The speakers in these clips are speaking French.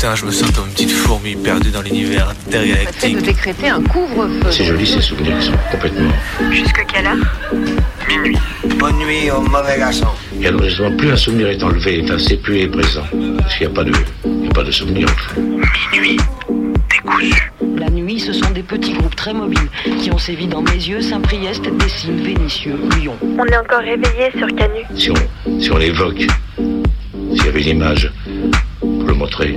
matin, je me sens comme une petite fourmi perdue dans l'univers intergalactique. fait de décréter un couvre-feu. C'est joli ces souvenirs qui sont complètement. Jusque quelle heure? Minuit. Bonne nuit au mauvais garçon. Et alors justement, plus un souvenir est enlevé, enfin, c'est plus est présent. Parce qu'il n'y a pas de, il y a pas de souvenir. Minuit. Décousu. La nuit, ce sont des petits groupes très mobiles qui ont sévi dans mes yeux, Saint-Priest, Dessines, Vénitieux, Lyon. On est encore réveillé sur Canu. Si on, si on l'évoque, s'il y avait une image pour le montrer,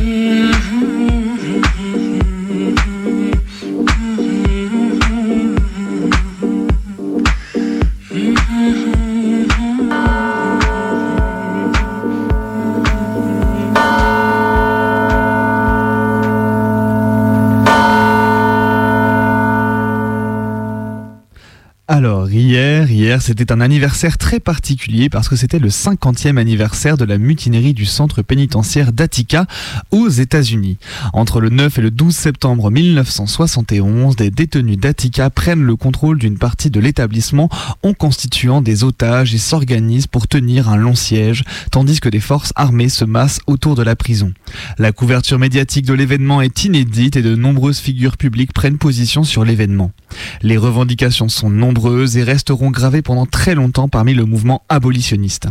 c'était un anniversaire très particulier parce que c'était le 50e anniversaire de la mutinerie du centre pénitentiaire d'Attica aux États-Unis. Entre le 9 et le 12 septembre 1971, des détenus d'Attica prennent le contrôle d'une partie de l'établissement en constituant des otages et s'organisent pour tenir un long siège, tandis que des forces armées se massent autour de la prison. La couverture médiatique de l'événement est inédite et de nombreuses figures publiques prennent position sur l'événement. Les revendications sont nombreuses et resteront gravées pendant très longtemps parmi le mouvement abolitionniste.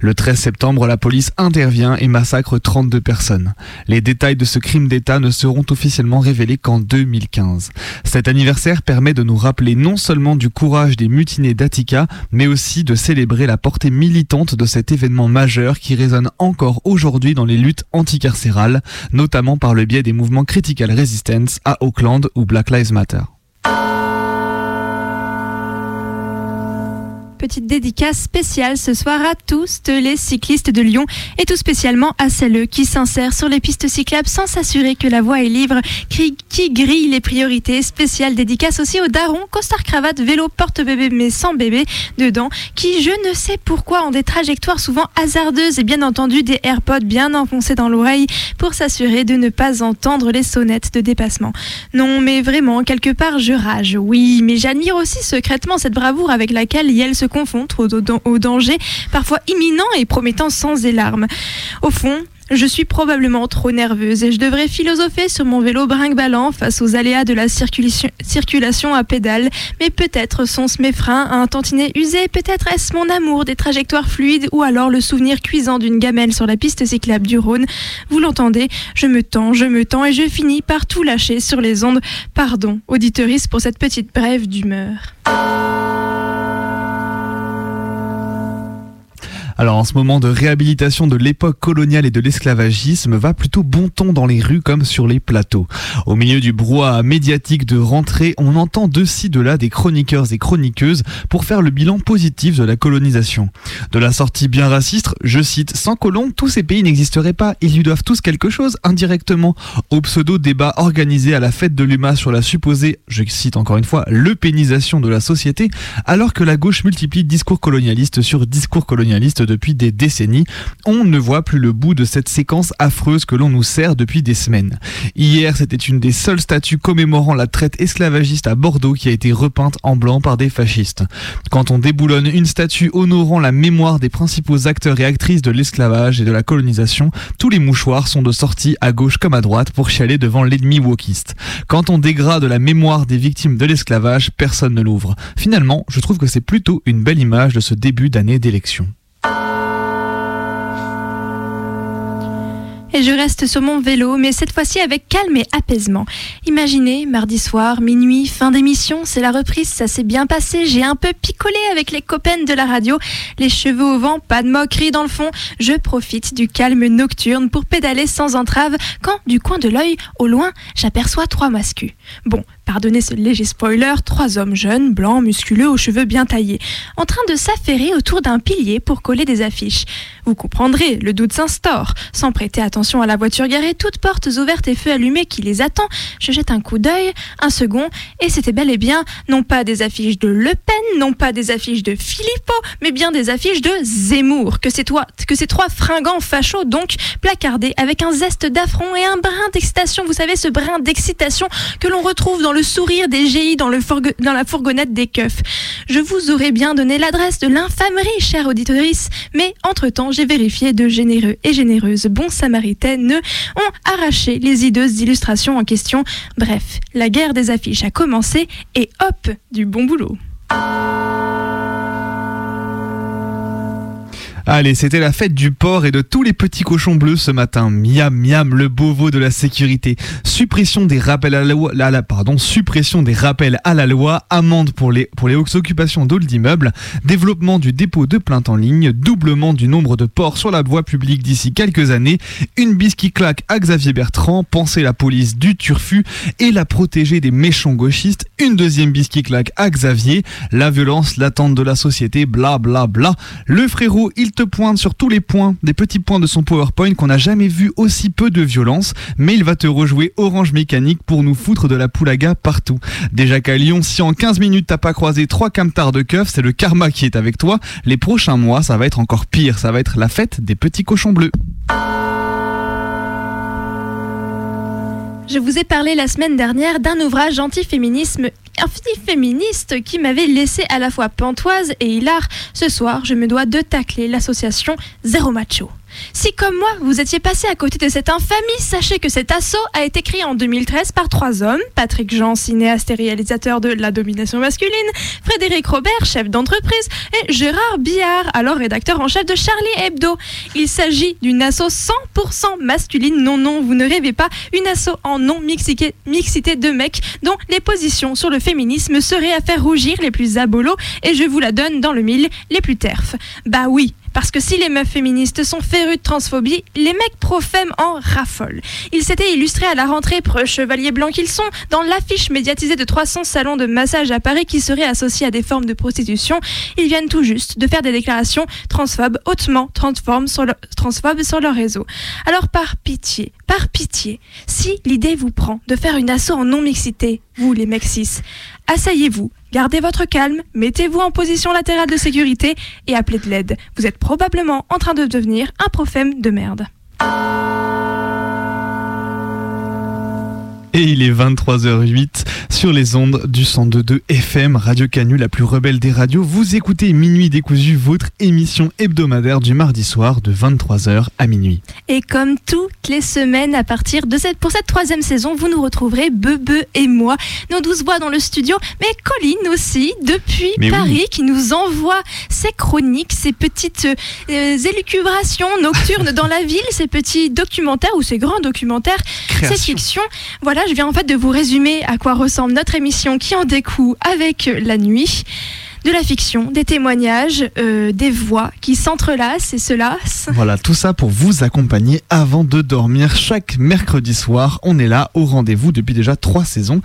Le 13 septembre, la police intervient et massacre 32 personnes. Les détails de ce crime d'État ne seront officiellement révélés qu'en 2015. Cet anniversaire permet de nous rappeler non seulement du courage des mutinés d'Attica, mais aussi de célébrer la portée militante de cet événement majeur qui résonne encore aujourd'hui dans les luttes anticarcérales, notamment par le biais des mouvements Critical Resistance à Auckland ou Black Lives Matter. Petite dédicace spéciale ce soir à tous les cyclistes de Lyon et tout spécialement à celles qui s'insèrent sur les pistes cyclables sans s'assurer que la voie est libre, qui, qui grille les priorités. Spéciale dédicace aussi aux darons, costard cravate, vélo, porte-bébé mais sans bébé dedans, qui je ne sais pourquoi ont des trajectoires souvent hasardeuses et bien entendu des AirPods bien enfoncés dans l'oreille pour s'assurer de ne pas entendre les sonnettes de dépassement. Non mais vraiment, quelque part je rage, oui, mais j'admire aussi secrètement cette bravoure avec laquelle Yel se confondre au, au, danger parfois imminent et promettant sans élarmes. Au fond, je suis probablement trop nerveuse et je devrais philosopher sur mon vélo brinque-ballant face aux aléas de la circulation, à pédales. Mais peut-être sont-ce mes freins à un tantinet usé, peut-être est-ce mon amour des trajectoires fluides ou alors le souvenir cuisant d'une gamelle sur la piste cyclable du Rhône. Vous l'entendez, je me tends, je me tends et je finis par tout lâcher sur les ondes. Pardon, auditeuriste, pour cette petite brève d'humeur. Alors en ce moment de réhabilitation de l'époque coloniale et de l'esclavagisme va plutôt bon ton dans les rues comme sur les plateaux. Au milieu du brouhaha médiatique de rentrée, on entend de ci de là des chroniqueurs et chroniqueuses pour faire le bilan positif de la colonisation. De la sortie bien raciste, je cite, sans colons, tous ces pays n'existeraient pas, ils lui doivent tous quelque chose indirectement. Au pseudo débat organisé à la fête de l'UMA sur la supposée, je cite encore une fois, l'eupénisation de la société, alors que la gauche multiplie discours colonialistes sur discours colonialistes depuis des décennies, on ne voit plus le bout de cette séquence affreuse que l'on nous sert depuis des semaines. Hier, c'était une des seules statues commémorant la traite esclavagiste à Bordeaux qui a été repeinte en blanc par des fascistes. Quand on déboulonne une statue honorant la mémoire des principaux acteurs et actrices de l'esclavage et de la colonisation, tous les mouchoirs sont de sortie à gauche comme à droite pour chialer devant l'ennemi wokiste. Quand on dégrade la mémoire des victimes de l'esclavage, personne ne l'ouvre. Finalement, je trouve que c'est plutôt une belle image de ce début d'année d'élection. Bye. Et je reste sur mon vélo, mais cette fois-ci avec calme et apaisement. Imaginez, mardi soir, minuit, fin d'émission, c'est la reprise, ça s'est bien passé, j'ai un peu picolé avec les copains de la radio, les cheveux au vent, pas de moquerie dans le fond, je profite du calme nocturne pour pédaler sans entrave, quand, du coin de l'œil, au loin, j'aperçois trois mascus. Bon, pardonnez ce léger spoiler, trois hommes jeunes, blancs, musculeux, aux cheveux bien taillés, en train de s'affairer autour d'un pilier pour coller des affiches. Vous comprendrez, le doute s'instaure, sans prêter attention à la voiture garée, toutes portes ouvertes et feux allumés qui les attend. Je jette un coup d'œil, un second, et c'était bel et bien non pas des affiches de Le Pen, non pas des affiches de Philippot, mais bien des affiches de Zemmour, que ces, toi, que ces trois fringants fachos donc placardés avec un zeste d'affront et un brin d'excitation, vous savez ce brin d'excitation que l'on retrouve dans le sourire des GI dans, dans la fourgonnette des keufs. Je vous aurais bien donné l'adresse de l'infamerie, chère auditorice, mais entre-temps j'ai vérifié de généreux et généreuses bons samaritaines ont arraché les hideuses illustrations en question. Bref, la guerre des affiches a commencé et hop, du bon boulot. Allez, c'était la fête du porc et de tous les petits cochons bleus ce matin. Miam, miam, le beau veau de la sécurité. Suppression des rappels à la loi, pardon, suppression des rappels à la loi, amende pour les, pour les occupations d'old d'immeubles, développement du dépôt de plainte en ligne, doublement du nombre de porcs sur la voie publique d'ici quelques années, une bise qui claque à Xavier Bertrand, penser la police du turfu et la protéger des méchants gauchistes, une deuxième bise qui claque à Xavier, la violence, l'attente de la société, bla bla bla. Le frérot, il te pointe sur tous les points, des petits points de son PowerPoint qu'on n'a jamais vu aussi peu de violence, mais il va te rejouer Orange Mécanique pour nous foutre de la poulaga partout. Déjà qu'à Lyon, si en 15 minutes t'as pas croisé trois camtars de keufs, c'est le karma qui est avec toi. Les prochains mois, ça va être encore pire, ça va être la fête des petits cochons bleus. Je vous ai parlé la semaine dernière d'un ouvrage anti-féminisme féministe qui m'avait laissé à la fois pantoise et hilar. Ce soir, je me dois de tacler l'association Zéro Macho. Si comme moi, vous étiez passé à côté de cette infamie, sachez que cet assaut a été créé en 2013 par trois hommes, Patrick Jean, cinéaste et réalisateur de La domination masculine, Frédéric Robert, chef d'entreprise, et Gérard Billard, alors rédacteur en chef de Charlie Hebdo. Il s'agit d'une asso 100% masculine, non non, vous ne rêvez pas, une asso en non-mixité de mecs dont les positions sur le féminisme seraient à faire rougir les plus abolos, et je vous la donne dans le mille, les plus terfs. Bah oui, parce que si les meufs féministes sont férues de transphobie, les mecs pro-femme en raffolent. Ils s'étaient illustrés à la rentrée, chevaliers blancs qu'ils sont, dans l'affiche médiatisée de 300 salons de massage à Paris qui seraient associés à des formes de prostitution. Ils viennent tout juste de faire des déclarations transphobes, hautement transphobes sur, sur leur réseau. Alors par pitié, par pitié, si l'idée vous prend de faire une assaut en non-mixité, vous les mecs cis, asseyez-vous, Gardez votre calme, mettez-vous en position latérale de sécurité et appelez de l'aide. Vous êtes probablement en train de devenir un prophème de merde. Et il est 23h08 sur les ondes du 102.2 FM, Radio Canu, la plus rebelle des radios. Vous écoutez Minuit décousu, votre émission hebdomadaire du mardi soir de 23h à minuit. Et comme toutes les semaines à partir de cette, pour cette troisième saison, vous nous retrouverez Bebe et moi, nos douze voix dans le studio, mais Colline aussi, depuis Paris, qui nous envoie ses chroniques, ses petites euh, élucubrations nocturnes dans la ville, ses petits documentaires ou ses grands documentaires, ses fictions. Voilà je viens en fait de vous résumer à quoi ressemble notre émission qui en découle avec la nuit de la fiction, des témoignages, euh, des voix qui s'entrelacent et se lassent. Voilà, tout ça pour vous accompagner avant de dormir. Chaque mercredi soir, on est là au rendez-vous depuis déjà trois saisons.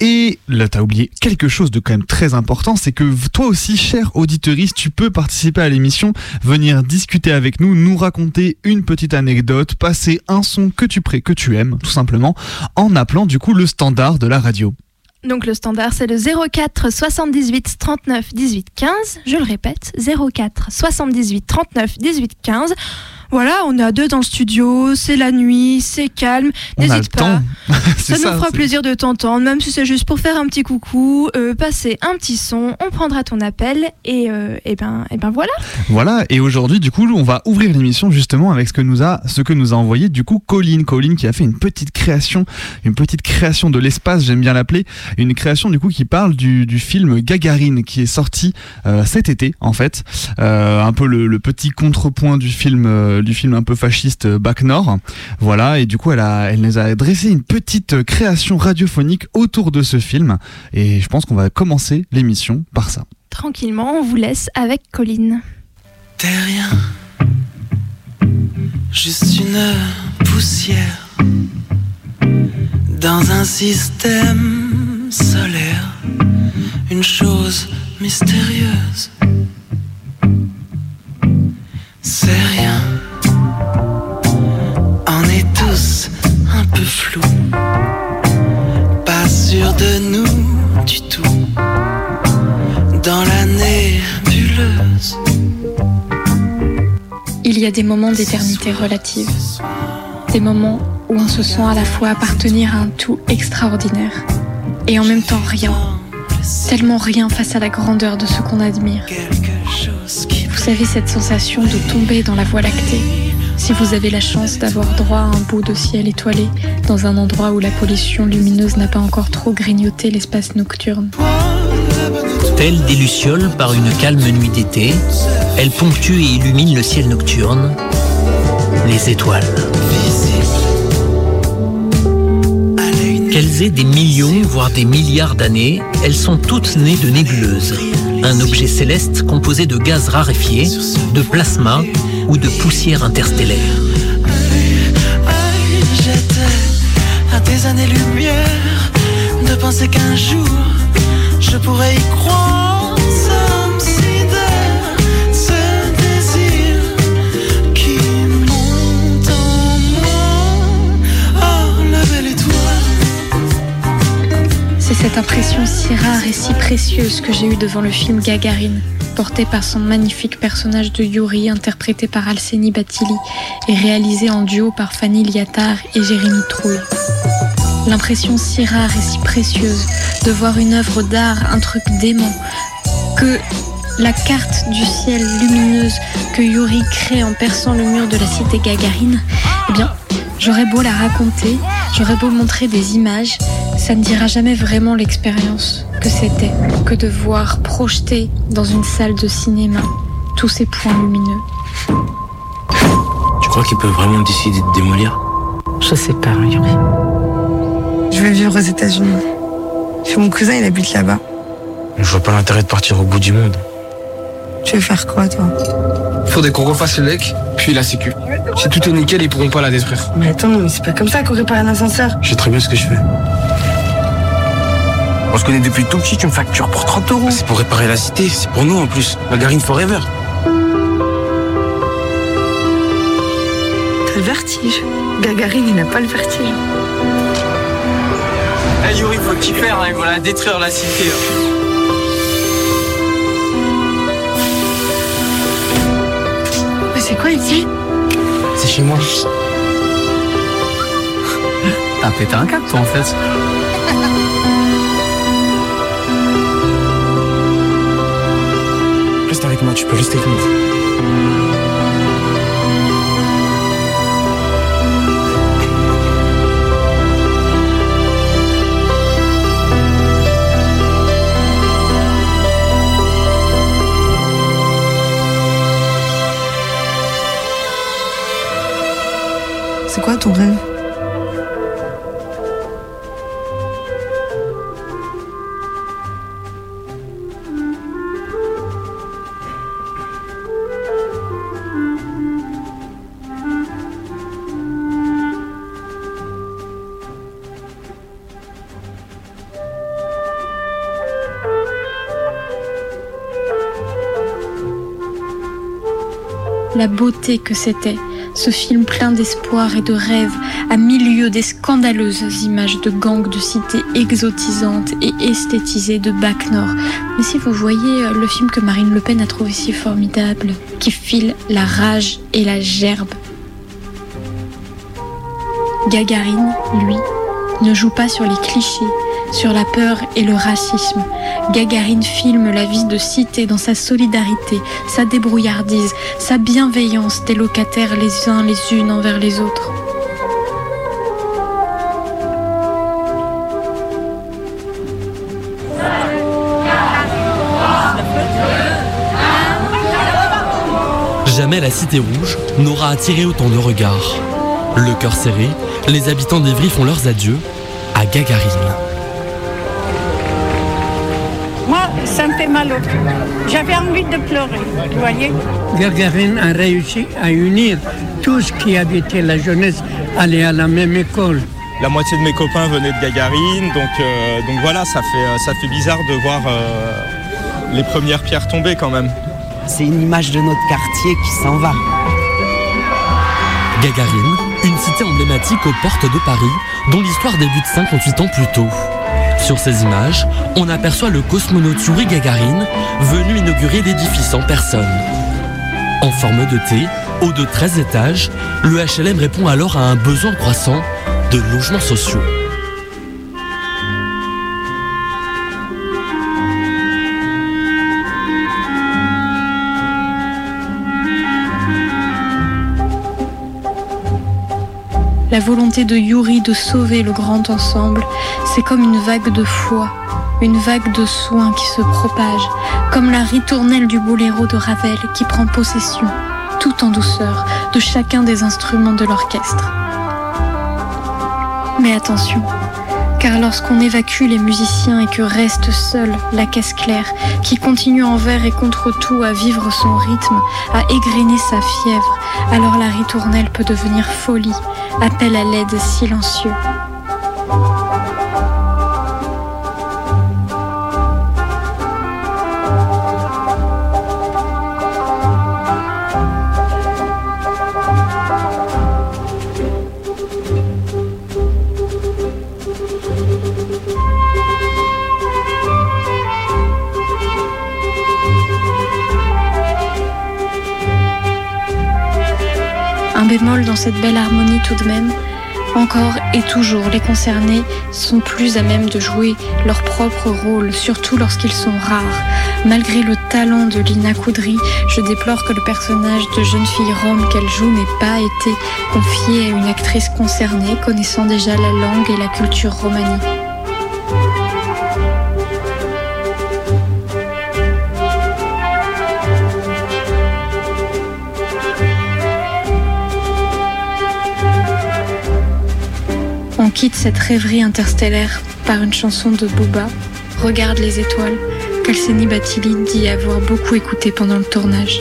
Et là, t'as oublié quelque chose de quand même très important, c'est que toi aussi, cher auditoriste, tu peux participer à l'émission, venir discuter avec nous, nous raconter une petite anecdote, passer un son que tu pré que tu aimes, tout simplement, en appelant du coup le standard de la radio. Donc le standard c'est le 04 78 39 18 15. Je le répète, 04 78 39 18 15 voilà, on est à deux dans le studio, c'est la nuit, c'est calme, n'hésite pas. ça, nous fera plaisir de t'entendre, même si c'est juste pour faire un petit coucou, euh, passer un petit son, on prendra ton appel et, euh, et ben et ben voilà. Voilà, et aujourd'hui du coup, on va ouvrir l'émission justement avec ce que nous a ce que nous a envoyé du coup Colline, Colline qui a fait une petite création, une petite création de l'espace, j'aime bien l'appeler, une création du coup qui parle du, du film Gagarine qui est sorti euh, cet été en fait, un peu le, le, petit contrepoint du film du film un peu fasciste euh, Bac Nord. Voilà, et du coup, elle, a, elle nous a dressé une petite création radiophonique autour de ce film. Et je pense qu'on va commencer l'émission par ça. Tranquillement, on vous laisse avec Colline. T'es rien, juste une poussière dans un système solaire, une chose mystérieuse. Y a des moments d'éternité relative. Des moments où on se sent à la fois appartenir à un tout extraordinaire et en même temps rien. Tellement rien face à la grandeur de ce qu'on admire. Vous savez cette sensation de tomber dans la voie lactée si vous avez la chance d'avoir droit à un bout de ciel étoilé dans un endroit où la pollution lumineuse n'a pas encore trop grignoté l'espace nocturne. Telle des lucioles par une calme nuit d'été, elle ponctue et illumine le ciel nocturne, les étoiles. Qu'elles aient des millions, voire des milliards d'années, elles sont toutes nées de nébuleuses, un objet céleste composé de gaz raréfiés, de plasma ou de poussière interstellaire. J'étais à des années-lumière de penser qu'un jour je pourrais y croire. C'est cette impression si rare et si précieuse que j'ai eue devant le film Gagarine, porté par son magnifique personnage de Yuri, interprété par Alseni Batili et réalisé en duo par Fanny Liattard et Jérémy Trouille. L'impression si rare et si précieuse de voir une œuvre d'art, un truc dément, que la carte du ciel lumineuse que Yuri crée en perçant le mur de la cité Gagarine, eh bien, j'aurais beau la raconter, j'aurais beau montrer des images, ça ne dira jamais vraiment l'expérience que c'était que de voir projeter dans une salle de cinéma tous ces points lumineux. Tu crois qu'il peut vraiment décider de démolir? Je sais pas, Yuri. Je vais vivre aux États-Unis. Chez mon cousin, il habite là-bas. Je vois pas l'intérêt de partir au bout du monde. Tu veux faire quoi, toi? Faudrait qu'on refasse le lec, puis la sécu. Si tout est nickel, ils pourront pas la détruire. Mais attends, mais c'est pas comme ça qu'on répare un ascenseur. Je sais très bien ce que je fais. On se connaît depuis tout petit, tu me factures pour 30 euros. C'est pour réparer la cité, c'est pour nous en plus. La Garine Forever. T'as le vertige. Gagarine, il n'a pas le vertige. Eh hey, Yuri, faut qu'il faire, hein, ils vont la détruire la cité. Hein. Mais c'est quoi ici? C'est chez moi. T'as pété un câble toi en fait. Reste avec moi, tu peux rester avec moi. C'est quoi ton rêve? La beauté que c'était, ce film plein d'espoir et de rêves, à milieu des scandaleuses images de gangs de cités exotisantes et esthétisées de Bac Nord. Mais si vous voyez le film que Marine Le Pen a trouvé si formidable, qui file la rage et la gerbe. Gagarine, lui, ne joue pas sur les clichés, sur la peur et le racisme. Gagarine filme la vie de cité dans sa solidarité, sa débrouillardise, sa bienveillance des locataires les uns les unes envers les autres. Jamais la Cité Rouge n'aura attiré autant de regards. Le cœur serré, les habitants d'Evry font leurs adieux à Gagarine. Ça me fait mal au cœur. J'avais envie de pleurer, vous voyez. Gagarine a réussi à unir tout ce qui habitait la jeunesse, aller à la même école. La moitié de mes copains venaient de Gagarine, donc, euh, donc voilà, ça fait, ça fait bizarre de voir euh, les premières pierres tomber quand même. C'est une image de notre quartier qui s'en va. Gagarine, une cité emblématique aux portes de Paris, dont l'histoire débute 58 ans plus tôt. Sur ces images, on aperçoit le cosmonaute Yuri Gagarine venu inaugurer l'édifice en personne. En forme de T, Haut de 13 étages, le HLM répond alors à un besoin croissant de logements sociaux. La volonté de Yuri de sauver le grand ensemble, c'est comme une vague de foi, une vague de soins qui se propage, comme la ritournelle du boléro de Ravel qui prend possession, tout en douceur, de chacun des instruments de l'orchestre. Mais attention, car lorsqu'on évacue les musiciens et que reste seule la caisse claire, qui continue envers et contre tout à vivre son rythme, à égrener sa fièvre, alors la ritournelle peut devenir folie, appel à l'aide silencieux. Cette belle harmonie tout de même. Encore et toujours, les concernés sont plus à même de jouer leur propre rôle, surtout lorsqu'ils sont rares. Malgré le talent de Lina Koudry, je déplore que le personnage de jeune fille rome qu'elle joue n'ait pas été confié à une actrice concernée, connaissant déjà la langue et la culture romanie. Quitte cette rêverie interstellaire par une chanson de Booba, Regarde les étoiles, qu'Alseni Batili dit avoir beaucoup écouté pendant le tournage.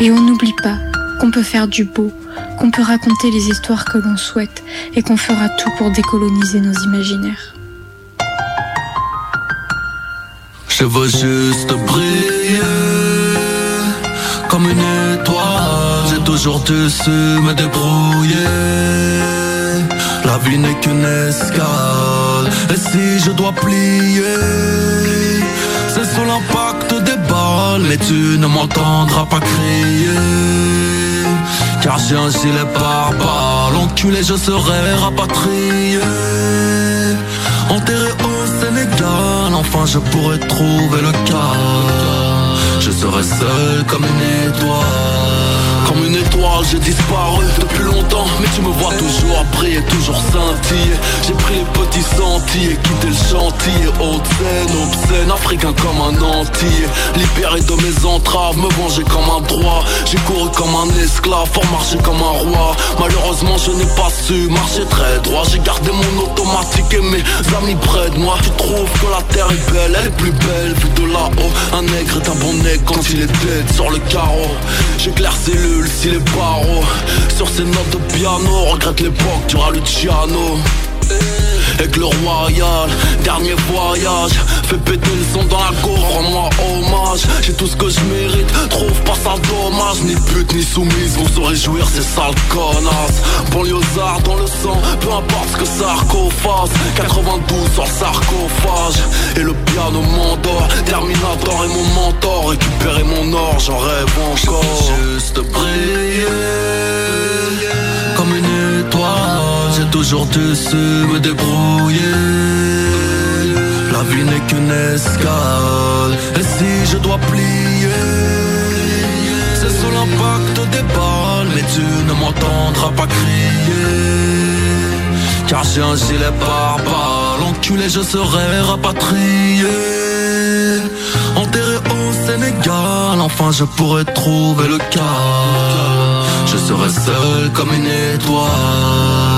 Et on n'oublie pas qu'on peut faire du beau, qu'on peut raconter les histoires que l'on souhaite et qu'on fera tout pour décoloniser nos imaginaires. Je veux juste briller comme une étoile. J'ai toujours dû su me débrouiller. La vie n'est qu'une escale. Et si je dois plier, c'est sous l'impact des balles. Mais tu ne m'entendras pas crier. Car j'ai un gilet pare-balles. Enculé, je serai rapatrié. Enterré au Enfin je pourrais trouver le calme. Je serai seul comme une étoile. Étoile, j'ai disparu depuis longtemps. Mais tu me vois toujours briller, toujours scintiller. J'ai pris les petits sentiers, quitté le chantier. Haute scène, obscène, africain comme un entier. Libéré de mes entraves, me venger comme un droit. J'ai couru comme un esclave, pour marcher comme un roi. Malheureusement, je n'ai pas su marcher très droit. J'ai gardé mon automatique et mes amis près de moi. Tu trouves que la terre est belle, elle est plus belle vue de là-haut. Un nègre est un bon nègre quand il est dead sur le carreau. J'éclaire ses si les Sur ces notes de piano Regrette l'époque du Luciano Aigle royal, dernier voyage Fais péter le son dans la gorge, rends-moi hommage. J'ai tout ce que je mérite, trouve pas ça dommage. Ni pute ni soumise, vont se réjouir ces sales connasses. Banlieusard dans le sang, peu importe ce que ça fasse 92 sur le sarcophage. Et le piano m'endort, Terminator est mon mentor. Récupérer mon or, j'en rêve encore toujours dû su me débrouiller La vie n'est qu'une escale. Et si je dois plier C'est sous l'impact des balles. Mais tu ne m'entendras pas crier. Car j'ai un gilet pare-balles Enculé je serai rapatrié. Enterré au Sénégal Enfin je pourrais trouver le calme Je serai seul comme une étoile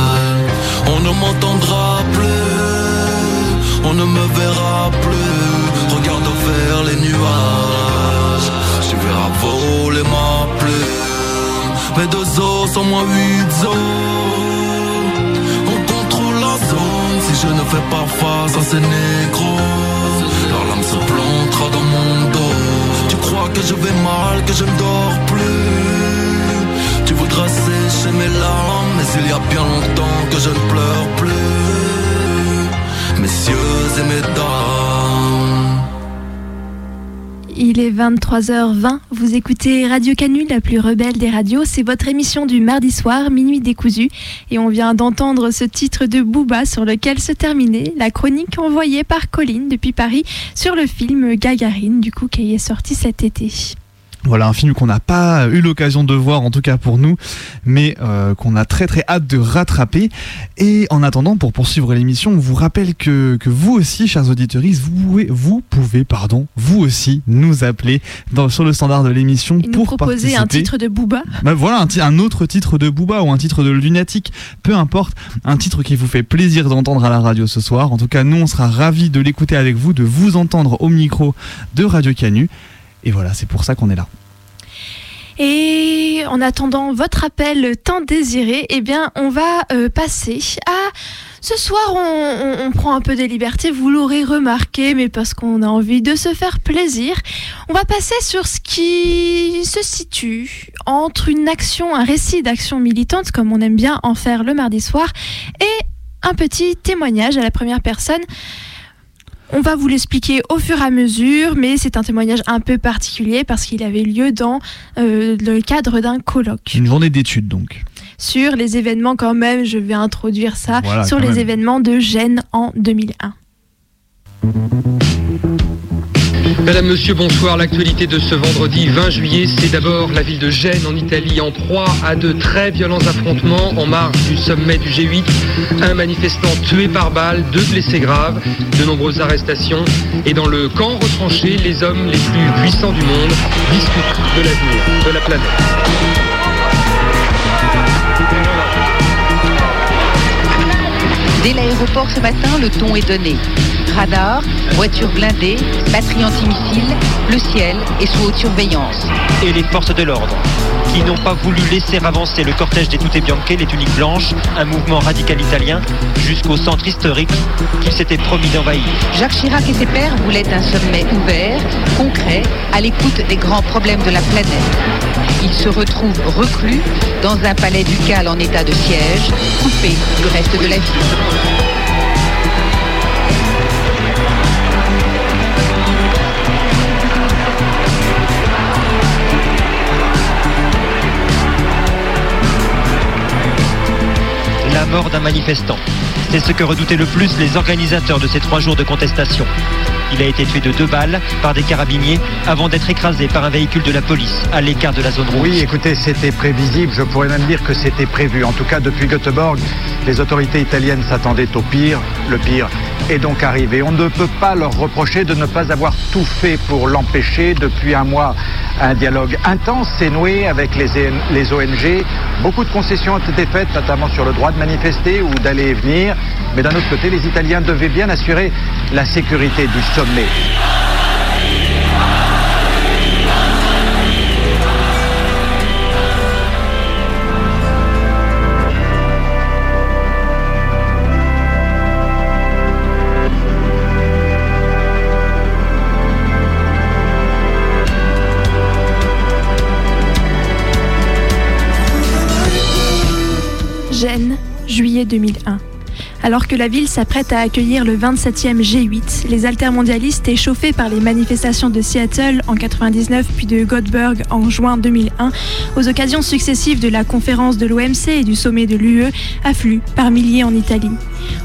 On ne m'entendra plus On ne me verra plus. Regarde vers les nuages Tu verras voler ma plume. Mes deux os sont moins huit os. On contrôle la zone Si je ne fais pas face à ces négros Leur lame se plantera dans mon dos. Tu crois que je vais mal, que je ne dors plus? Il est 23h20, vous écoutez Radio Canu, la plus rebelle des radios. C'est votre émission du mardi soir, minuit décousu. Et on vient d'entendre ce titre de Booba sur lequel se terminait la chronique envoyée par Colline depuis Paris sur le film Gagarine, du coup, qui est sorti cet été. Voilà un film qu'on n'a pas eu l'occasion de voir, en tout cas pour nous, mais euh, qu'on a très très hâte de rattraper. Et en attendant, pour poursuivre l'émission, on vous rappelle que, que vous aussi, chers auditeurs, vous pouvez, vous pouvez, pardon, vous aussi nous appeler dans, sur le standard de l'émission Et nous pour proposer un titre de Booba. Bah voilà un, autre titre de Booba ou un titre de Lunatic, peu importe, un titre qui vous fait plaisir d'entendre à la radio ce soir. En tout cas, nous on sera ravis de l'écouter avec vous, de vous entendre au micro de Radio Canu. Et voilà, c'est pour ça qu'on est là. Et en attendant votre appel tant désiré, eh bien, on va euh, passer à. Ce soir, on, prend un peu des libertés, vous l'aurez remarqué, mais parce qu'on a envie de se faire plaisir. On va passer sur ce qui se situe entre une action, un récit d'action militante, comme on aime bien en faire le mardi soir, et un petit témoignage à la première personne. On va vous l'expliquer au fur et à mesure, mais c'est un témoignage un peu particulier parce qu'il avait lieu dans euh, le cadre d'un colloque Une journée d'études donc. sur les événements quand même, je vais introduire ça, Voilà, sur les même. événements de Gênes en 2001. Madame, Monsieur, bonsoir. L'actualité de ce vendredi 20 juillet, c'est d'abord la ville de Gênes en Italie en proie à de très violents affrontements en marge du sommet du G8. Un manifestant tué par balle, deux blessés graves, de nombreuses arrestations. Et dans le camp retranché, les hommes les plus puissants du monde discutent de l'avenir de la planète. Dès l'aéroport ce matin, le ton est donné. Radar, voitures blindées, batterie antimissile, le ciel est sous haute surveillance. et les forces de l'ordre, qui n'ont pas voulu laisser avancer le cortège des Tutte Bianche, les tuniques blanches, un mouvement radical italien, jusqu'au centre historique qu'ils s'étaient promis d'envahir. Jacques Chirac et ses pairs voulaient un sommet ouvert, concret, à l'écoute des grands problèmes de la planète. Ils se retrouvent reclus dans un palais ducal en état de siège, coupé du reste de la ville. D'un manifestant. C'est ce que redoutaient le plus les organisateurs de ces trois jours de contestation. Il a été tué de deux balles par des carabiniers avant d'être écrasé par un véhicule de la police à l'écart de la zone rouge. Oui, écoutez, c'était prévisible. Je pourrais même dire que c'était prévu. En tout cas, depuis Göteborg, les autorités italiennes s'attendaient au pire. Le pire est donc arrivé. On ne peut pas leur reprocher de ne pas avoir tout fait pour l'empêcher. Depuis un mois, un dialogue intense s'est noué avec les, les ONG. Beaucoup de concessions ont été faites, notamment sur le droit de manifester ou d'aller et venir. Mais d'un autre côté, les Italiens devaient bien assurer la sécurité du sommet. Juillet 2001. Alors que la ville s'apprête à accueillir le 27e G8, les altermondialistes échauffés par les manifestations de Seattle en 99 puis de Göteborg en juin 2001, aux occasions successives de la conférence de l'OMC et du sommet de l'UE, affluent par milliers en Italie.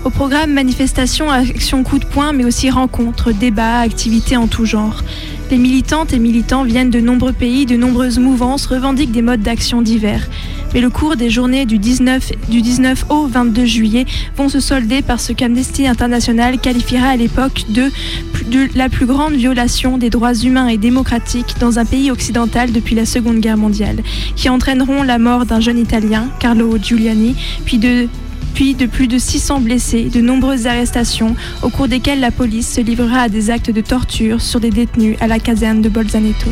Au programme manifestations, actions coup de poing, mais aussi rencontres, débats, activités en tout genre. Les militantes et militants viennent de nombreux pays, de nombreuses mouvances, revendiquent des modes d'action divers. Mais le cours des journées du 19, du 19 au 22 juillet vont se solder par ce qu'Amnesty International qualifiera à l'époque de, de la plus grande violation des droits humains et démocratiques dans un pays occidental depuis la Seconde Guerre mondiale, qui entraîneront la mort d'un jeune Italien, Carlo Giuliani, puis de puis de plus de 600 blessés, de nombreuses arrestations, au cours desquelles la police se livrera à des actes de torture sur des détenus à la caserne de Bolzaneto.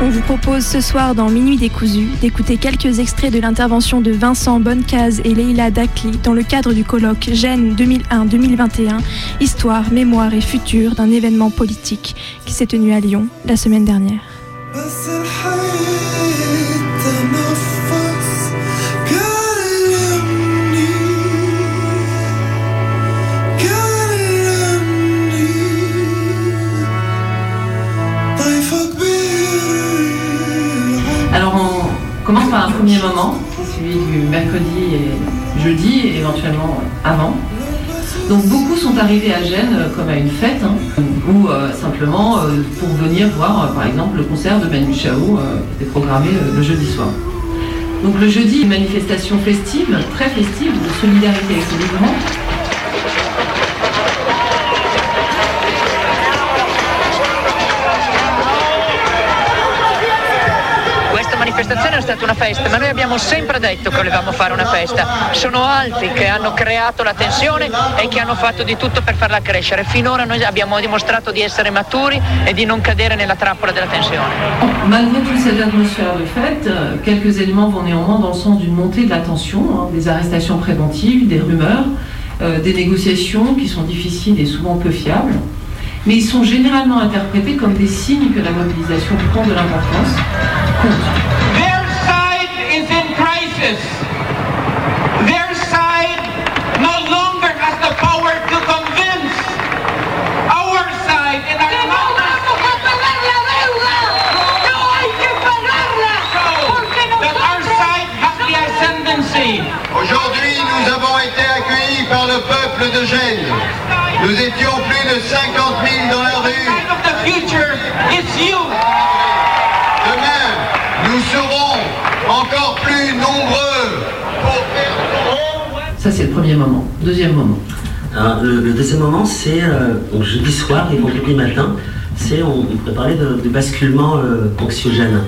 On vous propose ce soir dans Minuit décousu d'écouter quelques extraits de l'intervention de Vincent Bonnecase et Leila Dakli dans le cadre du colloque Gênes 2001-2021, Histoire, mémoire et futur d'un événement politique qui s'est tenu à Lyon la semaine dernière. Commence par un premier moment, celui du mercredi et jeudi, éventuellement avant. Donc beaucoup sont arrivés à Gênes euh, comme à une fête, hein, ou euh, simplement euh, pour venir voir euh, par exemple le concert de Manu Chao euh, qui était programmé euh, le jeudi soir. Donc le jeudi, une manifestation festive, très festive, de solidarité avec les migrants. Stata una festa, ma noi abbiamo sempre detto che volevamo fare una festa. Sono altri che hanno creato la tensione e che hanno fatto di tutto per farla crescere. Finora noi abbiamo dimostrato di essere maturi e di non cadere nella trappola della tensione. Malgré toute cette atmosphère de fête, quelques éléments vont néanmoins dans le sens d'une montée de la tension, des arrestations préventives, des rumeurs, euh, des négociations qui sont difficiles et souvent peu fiables. Mais ils sont généralement interprétés comme des signes que la mobilisation prend de l'importance. In crisis. Their side no longer has the power to convince. Our side in our that our side has the ascendancy. Aujourd'hui, nous avons été accueillis par le peuple de Gênes. Nous étions plus de 50 000 dans la rue. Future you. Demain, nous serons encore plus nombreux pour faire... Ça, c'est le premier moment. Deuxième moment. Alors, le, le deuxième moment, c'est euh, jeudi soir et vendredi matin. C'est on, on peut parler de, de basculement euh, anxiogène.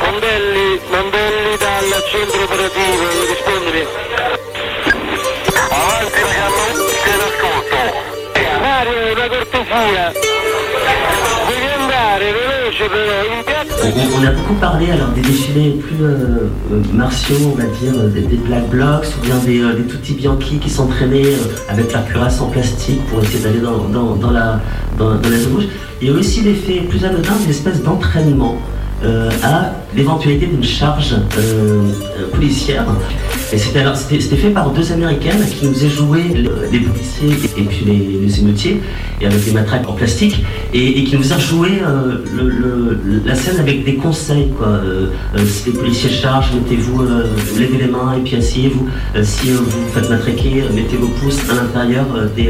Mondelli, Mondelli dal centro operativo, rispondimi. Avanti ragazzi, te l'ascolto. Mario, una cortesia. In piazza. On, a beaucoup parlé alors des défilés plus euh, euh, martiaux, on va dire, euh, des, Black Blocs ou bien des, euh, des Tutti Bianchi qui s'entraînaient euh, avec leur cuirasse en plastique pour essayer d'aller dans, la, dans, la rouge. Il y a aussi l'effet plus anodin d'une espèce d'entraînement euh, à l'éventualité d'une charge euh, euh, policière. Et c'était fait par deux américaines qui nous faisaient jouer le- les policiers et, puis les, les émeutiers et avec des matraques en plastique et, qui nous faisaient jouer euh, la scène avec des conseils quoi. Si les policiers chargent, mettez-vous, levez les mains et puis asseyez-vous. Si vous faites matraquer, mettez vos pouces à l'intérieur des,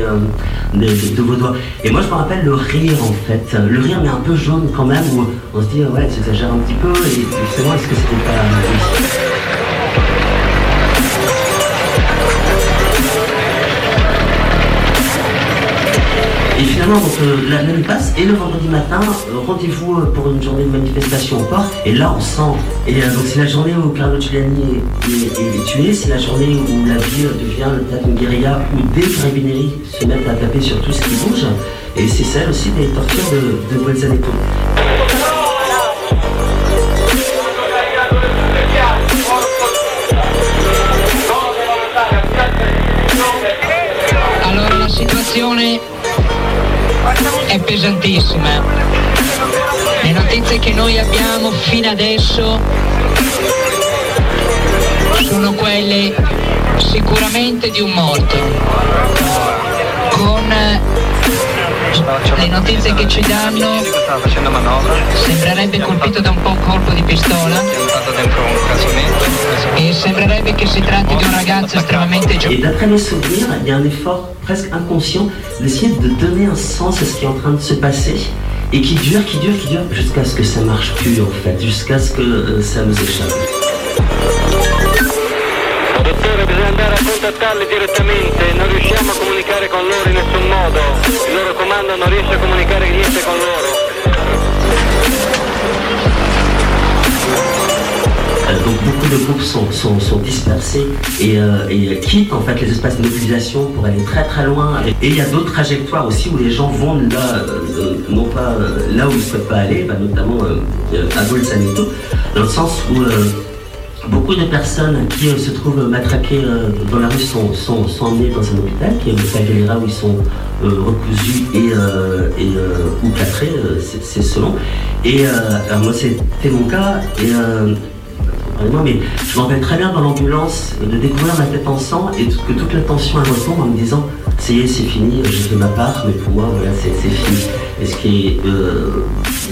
de vos doigts. Et moi je me rappelle le rire en fait, le rire mais un peu jaune quand même où on se dit ouais tu exagères un petit peu est-ce que pas. Et finalement, donc, euh, la l'année passe et le vendredi matin, euh, rendez-vous euh, pour une journée de manifestation port. Et là, on sent. Et donc, c'est la journée où Carlo Giuliani est, est- tué. C'est la journée où la ville devient le théâtre d'une guérilla où des carabinieri se mettent à taper sur tout ce qui bouge. Et c'est celle aussi des tortures de, de Bolzaneto. È pesantissima. Le notizie che noi abbiamo fino adesso sono quelle sicuramente di un morto. Con le notizie che ci danno sembrerebbe colpito da un po' un colpo di pistola e sembrerebbe che si tratti di un ragazzo estremamente Et giovane. d'après mes souvenirs, il y a un effort presque inconscient d'essayer de donner un sens à ce qui est en train de se passer et qui dure, qui dure, qui dure jusqu'à ce que ça marche plus en fait, jusqu'à ce que euh, ça nous échappe. Dottore, bisogna andare a contattarli direttamente, non riusciamo a comunicare con loro in nessun modo. Il loro comando non riesce a comunicare niente con loro. Euh, donc beaucoup de groupes sont, sont, sont dispersés et, euh, et quittent en fait les espaces de mobilisation pour aller très très loin. Et il y a d'autres trajectoires aussi où les gens vont là, euh, euh, non pas euh, là où ils ne souhaitent pas aller, bah, notamment euh, à Bolzaneto, dans le sens où beaucoup de personnes qui se trouvent matraquées dans la rue sont, sont, emmenées dans un hôpital, qui est l'hôpital Galera où ils sont recousus et, et ou plâtrés, c'est selon. Et moi c'était mon cas. Et, mais je me rappelle très bien dans l'ambulance de découvrir ma tête en sang et que toute la tension elle retombe en me disant ça y est, c'est fini, j'ai fait ma part, mais pour moi, voilà, c'est fini. Et ce qui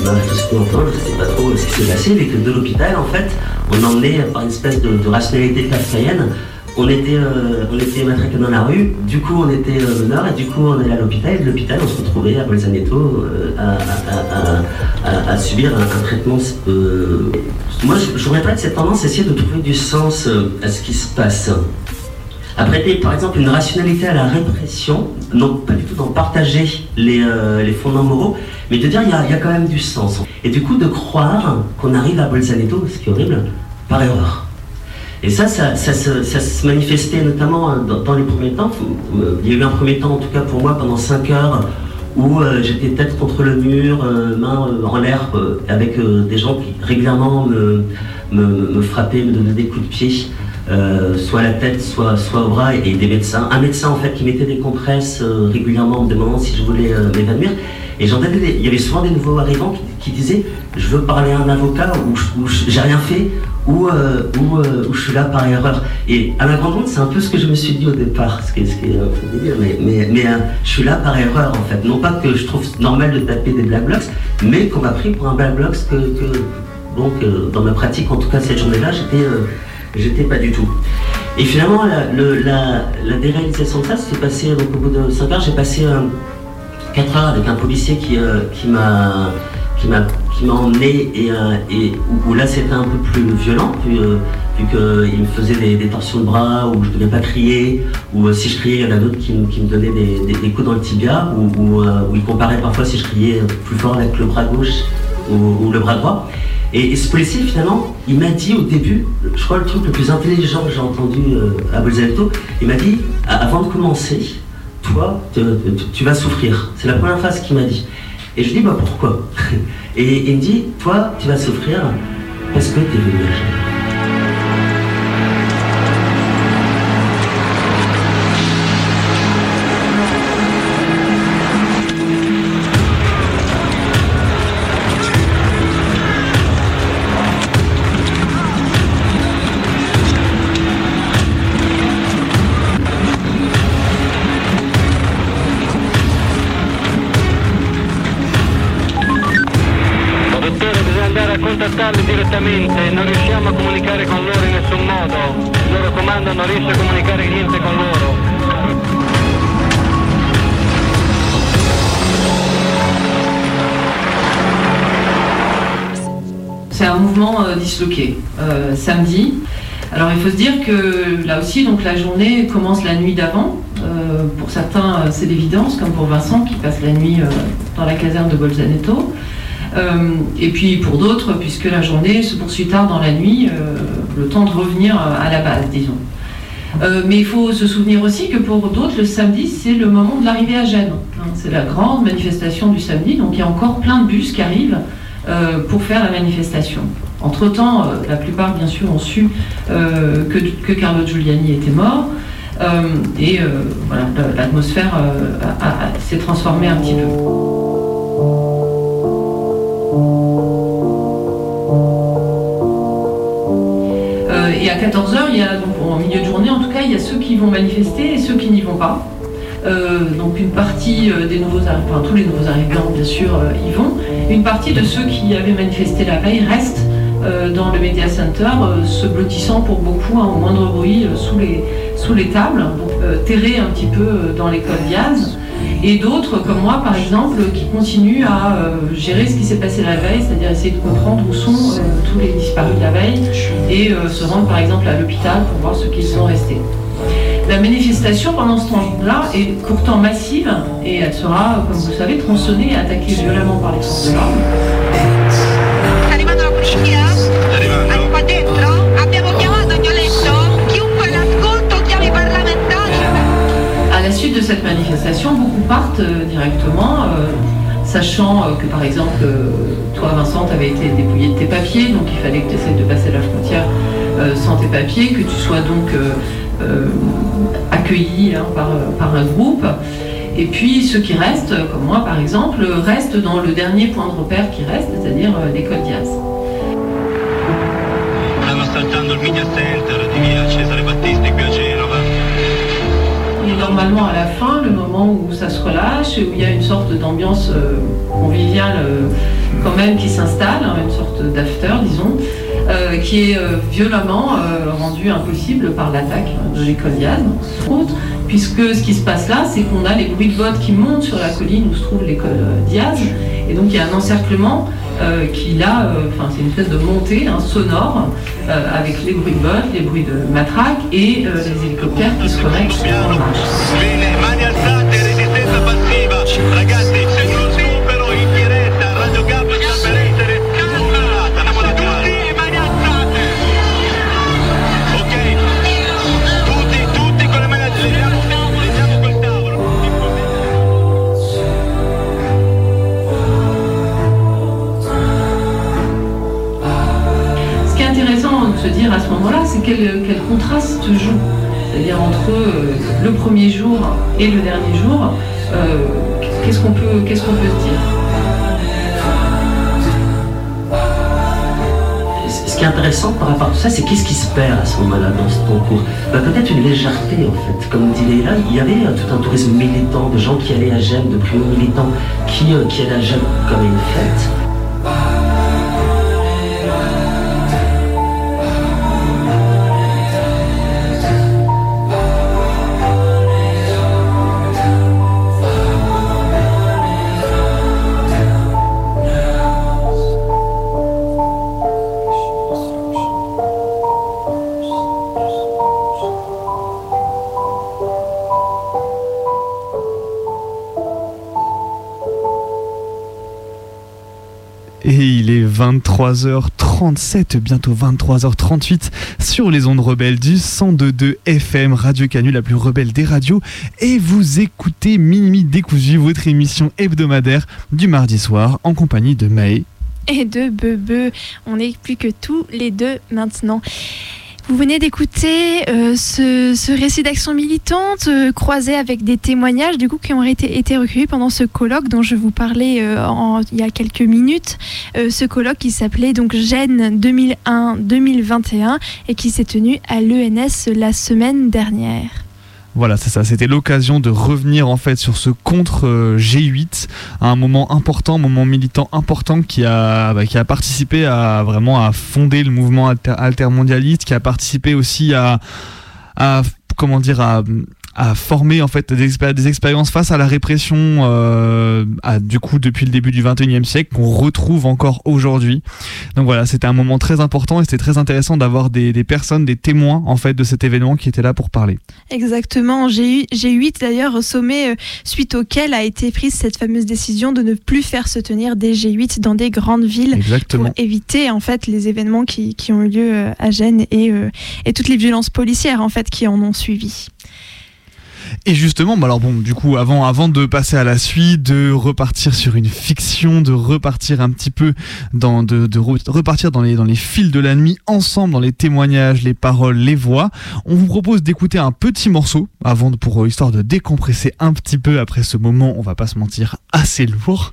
euh, je ne sais pas trop ce qui s'est passé, mais que de l'hôpital, en fait, on emmenait par une espèce de, rationalité kafkaïenne on était, euh, on était matraqués dans la rue, du coup on était euh, et du coup on allait à l'hôpital et de l'hôpital on se retrouvait à Bolzaneto euh, à, subir un, traitement. moi je pas de cette tendance à essayer de trouver du sens à ce qui se passe. Après, par exemple une rationalité à la répression, non pas du tout d'en partager les, fondements moraux, mais de dire il y, a, quand même du sens. Et du coup de croire qu'on arrive à Bolzaneto, ce qui est horrible, par erreur. Et ça ça, se manifestait notamment hein, dans, les premiers temps. Euh, il y a eu un premier temps, en tout cas pour moi, pendant 5 heures, où euh, j'étais tête contre le mur, euh, main en l'air, avec des gens qui régulièrement me, me, frappaient, me donnaient des coups de pied. Soit à la tête, soit, soit au bras, et des médecins. Un médecin en fait qui mettait des compresses régulièrement en me demandant si je voulais m'évanouir. Et j'entendais, il y avait souvent des nouveaux arrivants qui, disaient Je veux parler à un avocat ou j'ai rien fait, ou, euh, euh, où, je suis là par erreur. Et à la grande honte, c'est un peu ce que je me suis dit au départ, ce qui est, ce qui est un peu délire, mais, mais, mais euh, je suis là par erreur en fait. Non pas que je trouve normal de taper des black blocks, mais qu'on m'a pris pour un black blocks que, que donc, dans ma pratique, en tout cas cette journée-là, j'étais j'étais pas du tout. Et finalement, la, la, déréalisation de ça s'est passé, donc au bout de 5 heures, j'ai passé 4 heures avec un policier qui, qui m'a qui m'a qui m'a emmené et, euh, et où, là c'était un peu plus violent vu, euh, qu'il me faisait des, torsions de bras où je ne devais pas crier ou euh, si je criais il y en a d'autres qui, me donnaient des, coups dans le tibia ou où, il comparait parfois si je criais plus fort avec le bras gauche ou, le bras droit et, ce policier finalement il m'a dit au début je crois le truc le plus intelligent que j'ai entendu à Bolzalto il m'a dit avant de commencer toi tu vas souffrir. C'est la première phrase qu'il m'a dit. Et je dis, bah pourquoi? Et il me dit, toi, tu vas souffrir parce que tu es venu Euh, samedi. Alors il faut se dire que là aussi, donc la journée commence la nuit d'avant. Euh, pour certains, euh, c'est l'évidence, comme pour Vincent qui passe la nuit dans la caserne de Bolzaneto. Et puis pour d'autres, puisque la journée se poursuit tard dans la nuit, le temps de revenir à la base, disons. mais il faut se souvenir aussi que pour d'autres, le samedi, c'est le moment de l'arrivée à Gênes. Hein. c'est la grande manifestation du samedi, donc il y a encore plein de bus qui arrivent pour faire la manifestation. Entre-temps, euh, la plupart, bien sûr, ont su euh, que, Carlo Giuliani était mort. Euh, et voilà, l'atmosphère s'est transformée un petit peu. Et à 14h, il y a, en milieu de journée en tout cas, il y a ceux qui vont manifester et ceux qui n'y vont pas. donc une partie des nouveaux arrivants, enfin tous les nouveaux arrivants bien sûr y vont. Une partie de ceux qui avaient manifesté la veille restent euh, dans le Media Center, euh, se blottissant pour beaucoup, hein, au moindre bruit, euh, sous, les, sous les tables, donc terrés un petit peu dans l'école Diaz. Et d'autres, comme moi par exemple, qui continuent à gérer ce qui s'est passé la veille, c'est-à-dire essayer de comprendre où sont tous les disparus de la veille et se rendre par exemple à l'hôpital pour voir ce qu'ils sont restés. La manifestation pendant ce temps-là est pourtant massive et elle sera, comme vous le savez, tronçonnée et attaquée violemment par les forces de l'ordre. Cette manifestation, beaucoup partent euh, directement. Euh, sachant euh, que par exemple, toi Vincent, tu avais été dépouillé de tes papiers, donc il fallait que tu essaies de passer la frontière sans tes papiers, que tu sois donc accueilli hein, par, par, un groupe. Et puis ceux qui restent, comme moi par exemple, restent dans le dernier point de repère qui reste, c'est-à-dire l'école Diaz. Normalement à la fin, le moment où ça se relâche, où il y a une sorte d'ambiance euh, conviviale euh, quand même qui s'installe, hein, une sorte d'after disons, euh, qui est violemment rendu impossible par l'attaque de l'école Diaz, puisque ce qui se passe là, c'est qu'on a les bruits de vote qui montent sur la colline où se trouve l'école Diaz, et donc il y a un encerclement euh, qui là, euh, c'est une espèce de montée hein, sonore euh, avec les bruits de bottes, les bruits de matraque et les hélicoptères qui se connectent en marche. Quel, contraste joue. C'est-à-dire entre euh, le premier jour et le dernier jour, euh, qu'est-ce qu'on peut, peut se dire? Ce qui est intéressant par rapport à tout ça, c'est qu'est-ce qui se perd à ce moment-là dans ce concours? Bah, Peut-être une légèreté en fait. Comme dit Léla, il y avait euh, tout un tourisme militant, de gens qui allaient à Gênes, de primo-militants, qui, qui allaient à Gênes comme une fête. 23h37, bientôt 23h38 sur les ondes rebelles du 102.2 FM, Radio Canu, la plus rebelle des radios. Et vous écoutez Mini Décousu, votre émission hebdomadaire du mardi soir en compagnie de Maë. Et de Bebe. On n'est plus que tous les deux maintenant. Vous venez d'écouter euh, ce, récit d'action militante euh, croisé avec des témoignages du coup qui ont été, été recueillis pendant ce colloque dont je vous parlais euh, il y a quelques minutes. ce colloque qui s'appelait donc Gênes 2001-2021 et qui s'est tenu à l'ENS la semaine dernière. Voilà, c'est ça. C'était l'occasion de revenir en fait sur ce contre euh, G8, un moment important, un moment militant important qui a, bah, qui a participé à vraiment à fonder le mouvement altermondialiste, qui a participé aussi à, à comment dire à à former en fait des, des expériences face à la répression euh, à, du coup depuis le début du 21e siècle qu'on retrouve encore aujourd'hui. Donc voilà, c'était un moment très important et c'était très intéressant d'avoir des, des, personnes, des témoins en fait de cet événement qui étaient là pour parler. Exactement, j'ai eu 8 d'ailleurs au sommet euh, suite auquel a été prise cette fameuse décision de ne plus faire se tenir des G8 dans des grandes villes Exactement. pour éviter en fait les événements qui, qui ont eu lieu euh, à Gênes et, et toutes les violences policières en fait qui en ont suivi. Et justement, bah alors bon, du coup, avant, avant de passer à la suite, de repartir sur une fiction, de repartir un petit peu dans, de, de repartir dans les, dans les fils de la nuit, ensemble, dans les témoignages, les paroles, les voix, on vous propose d'écouter un petit morceau, avant pour histoire de décompresser un petit peu après ce moment, on va pas se mentir, assez lourd.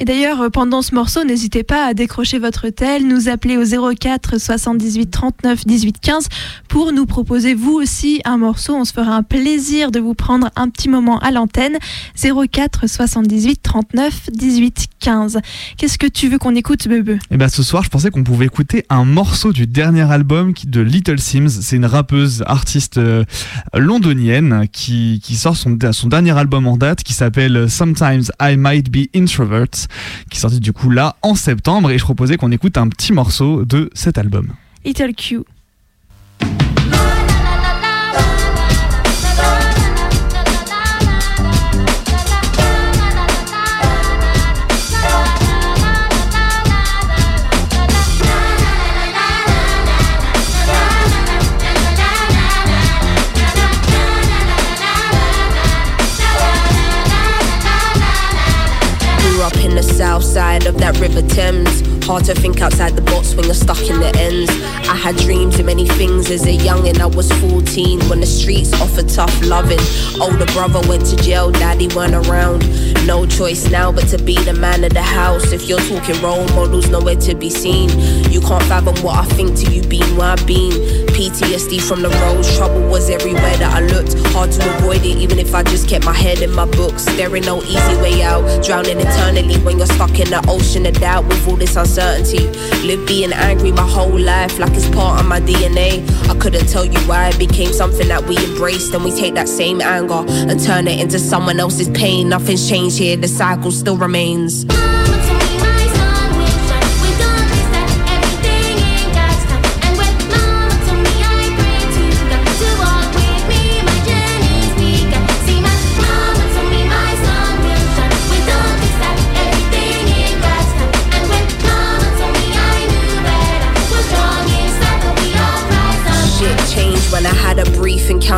Et d'ailleurs, euh, pendant ce morceau, n'hésitez pas à décrocher votre tel, nous appeler au 04 78 39 18 15 pour nous proposer vous aussi un morceau. On se fera un plaisir de vous prendre un petit moment à l'antenne. 04 78 39 18 15. Qu'est-ce que tu veux qu'on écoute, Bebe? Eh bien, ce soir, je pensais qu'on pouvait écouter un morceau du dernier album de Little Sims. C'est une rappeuse, artiste euh, londonienne qui, qui sort son, son dernier album en date qui s'appelle Sometimes I Might Be Introvert qui est sorti du coup là en septembre et je proposais qu'on écoute un petit morceau de cet album. Little Q. side of that River Thames. Hard to think outside the box when you're stuck in the ends. I had dreams of many things as a young and I was 14 when the streets offered tough loving. Older brother went to jail, daddy weren't around. No choice now but to be the man of the house. If you're talking role models, nowhere to be seen. You can't fathom what I think till you been where I've been. PTSD from the roads, trouble was everywhere that I looked. Hard to avoid it, even if I just kept my head in my books. There ain't no easy way out. Drowning eternally when you're stuck in the ocean of doubt with all this uncertainty. Live being angry my whole life like it's part of my DNA. I couldn't tell you why it became something that we embraced. And we take that same anger and turn it into someone else's pain. Nothing's changed here, the cycle still remains.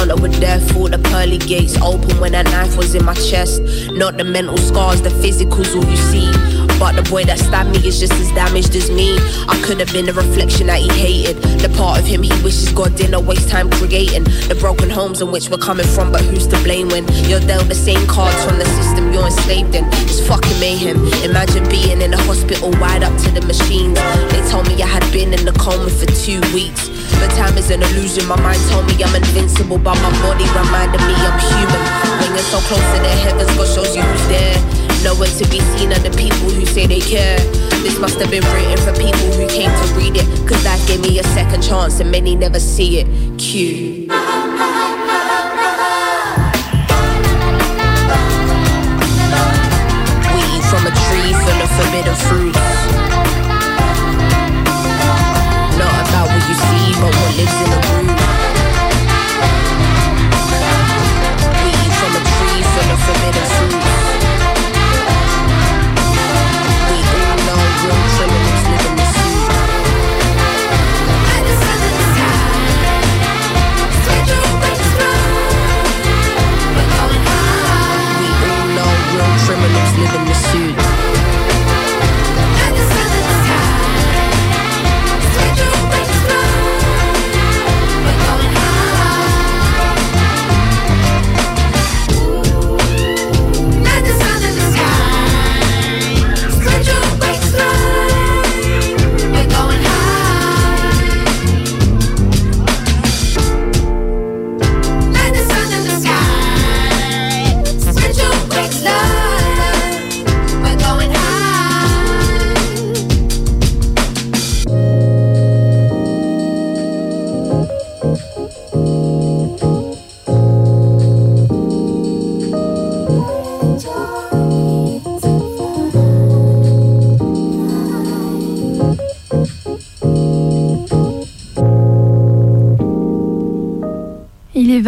Encounter with death. All the pearly gates open when a knife was in my chest. Not the mental scars, the physical's all you see. But the boy that stabbed me is just as damaged as me. I could have been the reflection that he hated. The part of him he wishes God didn't waste time creating. The broken homes in which we're coming from, but who's to blame when you're dealt the same cards from the system you're enslaved in? It's fucking mayhem. Imagine being in a hospital wired up to the machines. They told me I had been in the coma for two weeks. But time is an illusion. My mind told me I'm invincible, but my body reminded me I'm human. When you're so close to the heavens, God shows you who's there. Nowhere to be seen are the people who say they care. This must have been written for people who came to read it. Cause life gave me a second chance and many never see it. Q.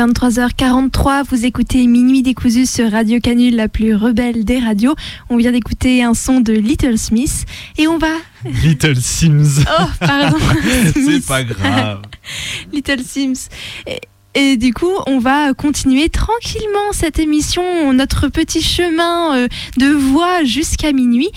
23h43, vous écoutez Minuit décousu sur Radio Canule, la plus rebelle des radios. On vient d'écouter un son de Little Smith et on va... Little Sims. Oh, pardon. C'est pas grave. Little Sims. Et, du coup, on va continuer tranquillement cette émission, notre petit chemin euh, de voix jusqu'à minuit,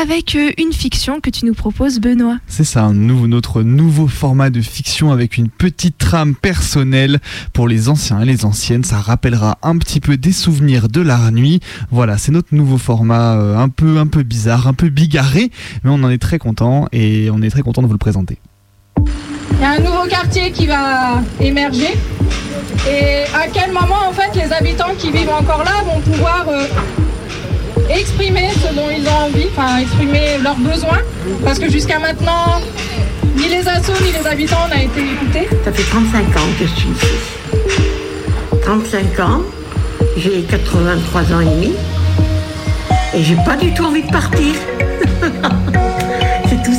avec euh, une fiction que tu nous proposes, Benoît. C'est ça, notre nouveau format de fiction avec une petite trame personnelle pour les anciens et les anciennes. Ça rappellera un petit peu des souvenirs de la nuit. Voilà, c'est notre nouveau format euh, un peu, un peu bizarre, un peu bigarré, mais on en est très content et on est très content de vous le présenter. Il y a un nouveau quartier qui va émerger. Et à quel moment, en fait, les habitants qui vivent encore là vont pouvoir euh, exprimer ce dont ils ont envie, enfin, exprimer leurs besoins? Parce que jusqu'à maintenant, ni les assos, ni les habitants n'ont été écoutés. Ça fait 35 ans que je suis ici. 35 ans, j'ai 83 ans et demi. Et j'ai pas du tout envie de partir.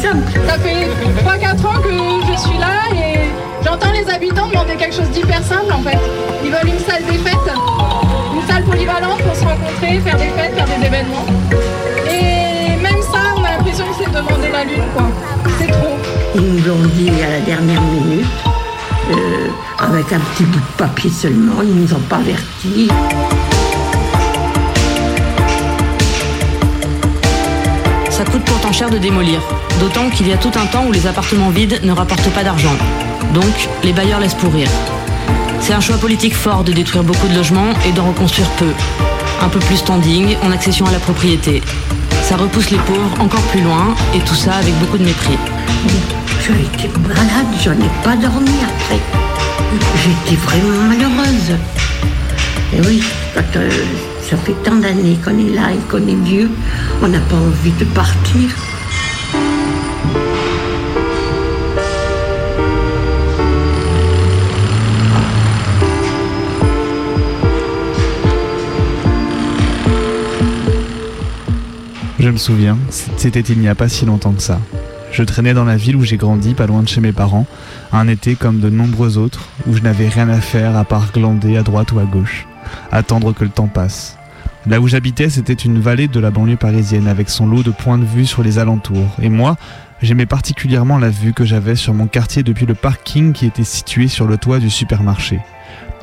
Ça fait 3-4 ans que je suis là et j'entends les habitants demander quelque chose d'hyper simple en fait. Ils veulent une salle des fêtes, une salle polyvalente pour se rencontrer, faire des fêtes, faire des événements. Et même ça, on a l'impression que c'est demander la lune quoi. C'est trop. Ils nous l'ont dit à la dernière minute, euh, avec un petit bout de papier seulement, ils nous ont pas avertis. Ça coûte pourtant cher de démolir, d'autant qu'il y a tout un temps où les appartements vides ne rapportent pas d'argent. Donc, les bailleurs laissent pourrir. C'est un choix politique fort de détruire beaucoup de logements et d'en reconstruire peu. Un peu plus standing, en accession à la propriété. Ça repousse les pauvres encore plus loin, et tout ça avec beaucoup de mépris. J'ai été malade, j'en ai pas dormi après. J'étais vraiment malheureuse. Et oui, quand euh, ça fait tant d'années qu'on est là et qu'on est vieux, on n'a pas envie de partir. Je me souviens, c'était il n'y a pas si longtemps que ça. Je traînais dans la ville où j'ai grandi, pas loin de chez mes parents, un été comme de nombreux autres, où je n'avais rien à faire à part glander à droite ou à gauche, attendre que le temps passe. Là où j'habitais, c'était une vallée de la banlieue parisienne avec son lot de points de vue sur les alentours. Et moi, j'aimais particulièrement la vue que j'avais sur mon quartier depuis le parking qui était situé sur le toit du supermarché.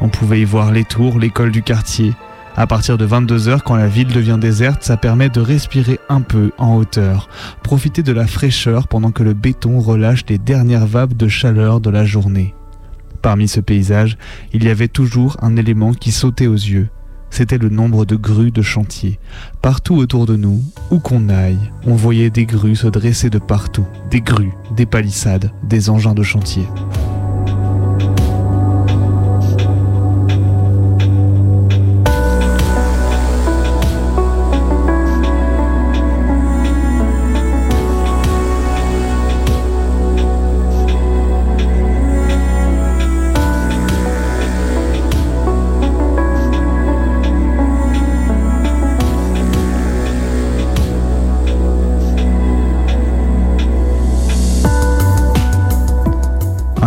On pouvait y voir les tours, l'école du quartier. À partir de 22h, quand la ville devient déserte, ça permet de respirer un peu en hauteur, profiter de la fraîcheur pendant que le béton relâche les dernières vapes de chaleur de la journée. Parmi ce paysage, il y avait toujours un élément qui sautait aux yeux. C'était le nombre de grues de chantier. Partout autour de nous, où qu'on aille, on voyait des grues se dresser de partout. Des grues, des palissades, des engins de chantier.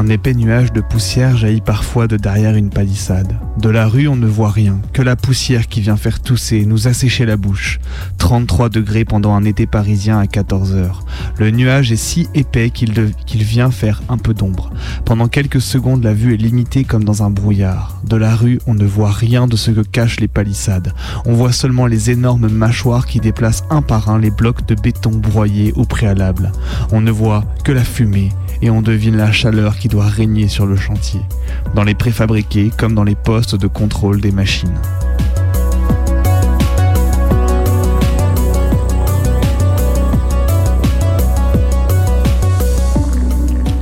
Un épais nuage de poussière jaillit parfois de derrière une palissade. De la rue, on ne voit rien, que la poussière qui vient faire tousser, nous assécher la bouche. 33 degrés pendant un été parisien à 14 heures. Le nuage est si épais qu'il vient faire un peu d'ombre. Pendant quelques secondes, la vue est limitée comme dans un brouillard. De la rue, on ne voit rien de ce que cachent les palissades. On voit seulement les énormes mâchoires qui déplacent un par un les blocs de béton broyés au préalable. On ne voit que la fumée et on devine la chaleur qui doit régner sur le chantier, dans les préfabriqués comme dans les postes de contrôle des machines.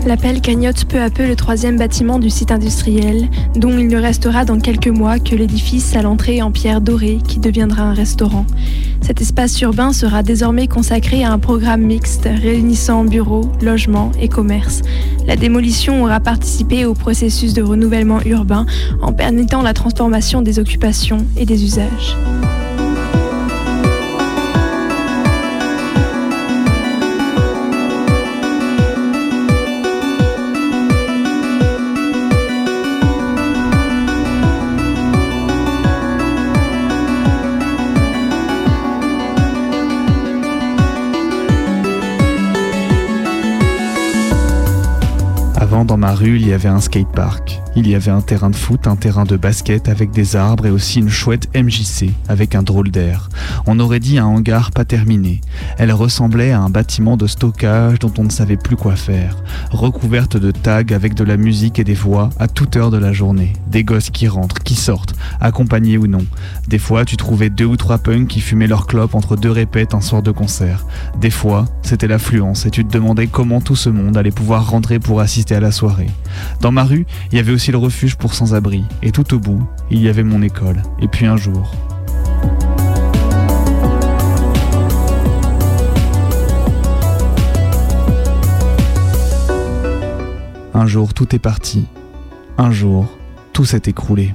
L'appel cagnotte peu à peu le troisième bâtiment du site industriel, dont il ne restera dans quelques mois que l'édifice à l'entrée en pierre dorée qui deviendra un restaurant. Cet espace urbain sera désormais consacré à un programme mixte réunissant bureaux, logements et commerces. La démolition aura participé au processus de renouvellement urbain en permettant la transformation des occupations et des usages. Dans ma rue, il y avait un skatepark. Il y avait un terrain de foot, un terrain de basket avec des arbres et aussi une chouette MJC avec un drôle d'air. On aurait dit un hangar pas terminé. Elle ressemblait à un bâtiment de stockage dont on ne savait plus quoi faire. Recouverte de tags avec de la musique et des voix à toute heure de la journée. Des gosses qui rentrent, qui sortent, accompagnés ou non. Des fois, tu trouvais deux ou trois punks qui fumaient leur clope entre deux répètes un soir de concert. Des fois, c'était l'affluence et tu te demandais comment tout ce monde allait pouvoir rentrer pour assister à la Dans ma rue, il y avait aussi le refuge pour sans-abri, et tout au bout, il y avait mon école. Et puis un jour, un jour tout est parti. Un jour, tout s'est écroulé.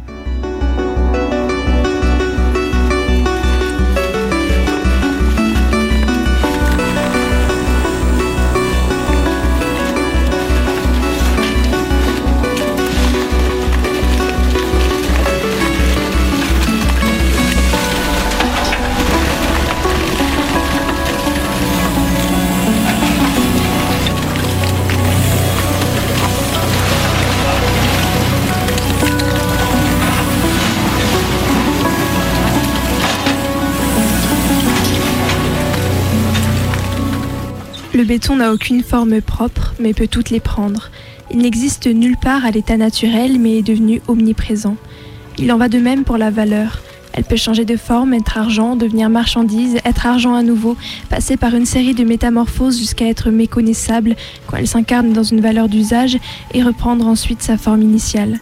N'a aucune forme propre, mais peut toutes les prendre. Il n'existe nulle part à l'état naturel, mais est devenu omniprésent. Il en va de même pour la valeur. Elle peut changer de forme, être argent, devenir marchandise, être argent à nouveau, passer par une série de métamorphoses jusqu'à être méconnaissable quand elle s'incarne dans une valeur d'usage et reprendre ensuite sa forme initiale.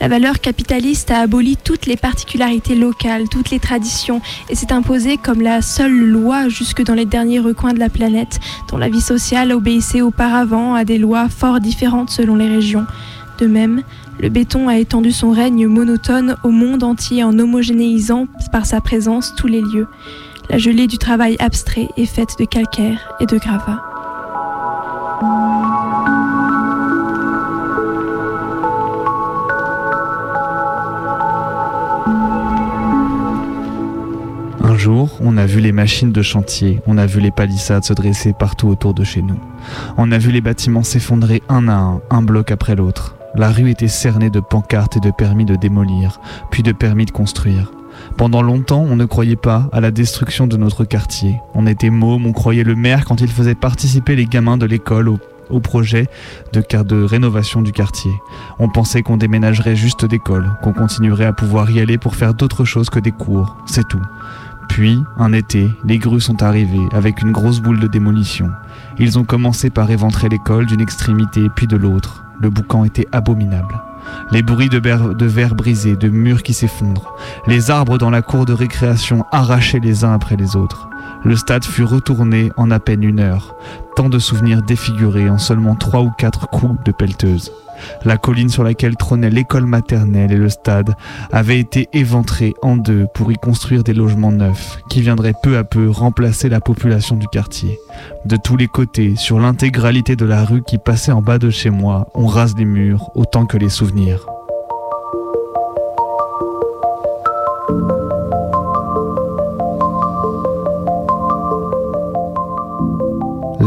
La valeur capitaliste a aboli toutes les particularités locales, toutes les traditions, et s'est imposée comme la seule loi jusque dans les derniers recoins de la planète, dont la vie sociale obéissait auparavant à des lois fort différentes selon les régions. De même, le béton a étendu son règne monotone au monde entier en homogénéisant par sa présence tous les lieux. La gelée du travail abstrait est faite de calcaire et de gravats. On a vu les machines de chantier, on a vu les palissades se dresser partout autour de chez nous. On a vu les bâtiments s'effondrer un à un, un bloc après l'autre. La rue était cernée de pancartes et de permis de démolir, puis de permis de construire. Pendant longtemps, on ne croyait pas à la destruction de notre quartier. On était môme, on croyait le maire quand il faisait participer les gamins de l'école au, projet de rénovation du quartier. On pensait qu'on déménagerait juste d'école, qu'on continuerait à pouvoir y aller pour faire d'autres choses que des cours, c'est tout. Puis, un été, les grues sont arrivées avec une grosse boule de démolition. Ils ont commencé par éventrer l'école d'une extrémité puis de l'autre. Le boucan était abominable. Les bruits de, de verres brisés, de murs qui s'effondrent, les arbres dans la cour de récréation arrachés les uns après les autres. Le stade fut retourné en à peine une heure. Tant de souvenirs défigurés en seulement trois ou quatre coups de pelleteuse. La colline sur laquelle trônait l'école maternelle et le stade avait été éventrée en deux pour y construire des logements neufs qui viendraient peu à peu remplacer la population du quartier. De tous les côtés, sur l'intégralité de la rue qui passait en bas de chez moi, on rase les murs autant que les souvenirs.